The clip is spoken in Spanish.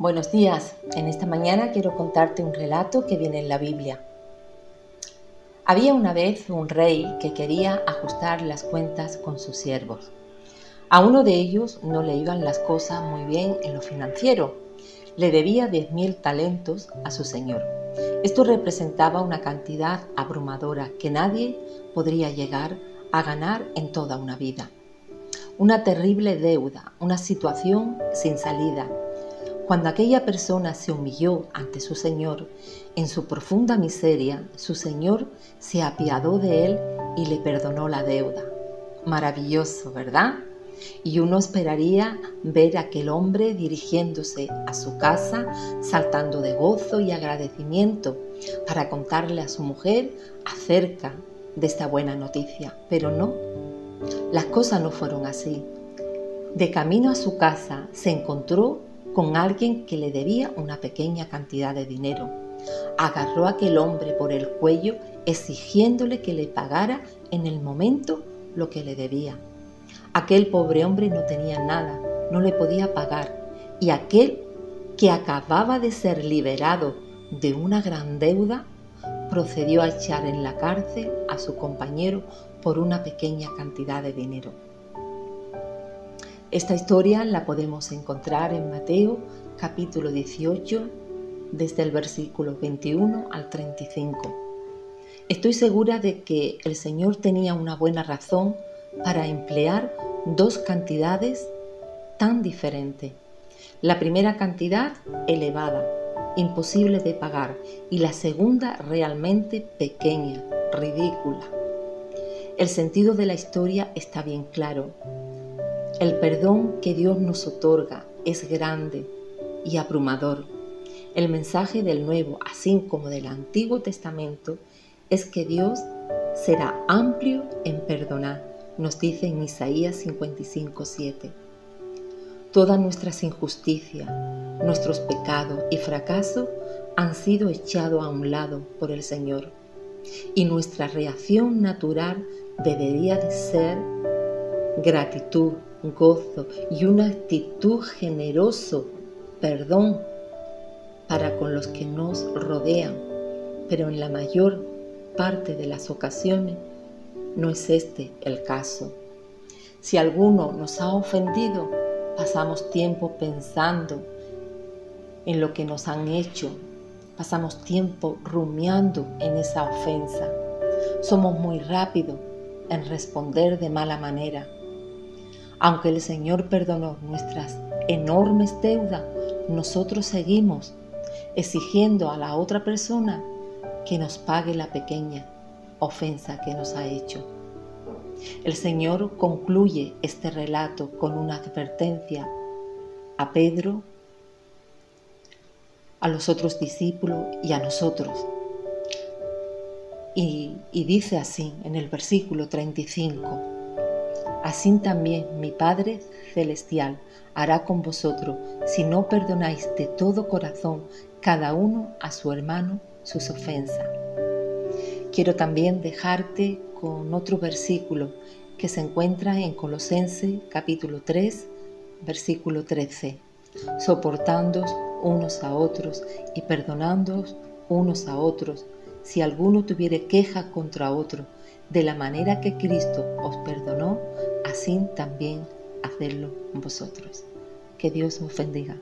Buenos días, en esta mañana quiero contarte un relato que viene en la Biblia. Había una vez un rey que quería ajustar las cuentas con sus siervos. A uno de ellos no le iban las cosas muy bien en lo financiero. Le debía 10.000 talentos a su señor. Esto representaba una cantidad abrumadora que nadie podría llegar a ganar en toda una vida. Una terrible deuda, una situación sin salida cuando aquella persona se humilló ante su Señor, en su profunda miseria, su Señor se apiadó de él y le perdonó la deuda. Maravilloso, ¿verdad? Y uno esperaría ver a aquel hombre dirigiéndose a su casa, saltando de gozo y agradecimiento para contarle a su mujer acerca de esta buena noticia. Pero no, las cosas no fueron así. De camino a su casa se encontró con alguien que le debía una pequeña cantidad de dinero. Agarró a aquel hombre por el cuello exigiéndole que le pagara en el momento lo que le debía. Aquel pobre hombre no tenía nada, no le podía pagar, y aquel que acababa de ser liberado de una gran deuda, procedió a echar en la cárcel a su compañero por una pequeña cantidad de dinero. Esta historia la podemos encontrar en Mateo capítulo 18 desde el versículo 21 al 35. Estoy segura de que el Señor tenía una buena razón para emplear dos cantidades tan diferentes. La primera cantidad elevada, imposible de pagar, y la segunda realmente pequeña, ridícula. El sentido de la historia está bien claro. El perdón que Dios nos otorga es grande y abrumador. El mensaje del Nuevo, así como del Antiguo Testamento, es que Dios será amplio en perdonar, nos dice en Isaías 55, 7. Todas nuestras injusticias, nuestros pecados y fracasos han sido echados a un lado por el Señor. Y nuestra reacción natural debería de ser gratitud, gozo y una actitud generoso, perdón para con los que nos rodean, pero en la mayor parte de las ocasiones no es este el caso. Si alguno nos ha ofendido, pasamos tiempo pensando en lo que nos han hecho, pasamos tiempo rumiando en esa ofensa. Somos muy rápidos en responder de mala manera aunque el Señor perdonó nuestras enormes deudas, nosotros seguimos exigiendo a la otra persona que nos pague la pequeña ofensa que nos ha hecho. El Señor concluye este relato con una advertencia a Pedro, a los otros discípulos y a nosotros. Y, dice así en el versículo 35, Así también mi Padre Celestial hará con vosotros si no perdonáis de todo corazón cada uno a su hermano sus ofensas. Quiero también dejarte con otro versículo que se encuentra en Colosense capítulo 3, versículo 13. Soportándoos unos a otros y perdonándoos unos a otros si alguno tuviere queja contra otro, de la manera que Cristo os perdonó, así también hacedlo vosotros. Que Dios os bendiga.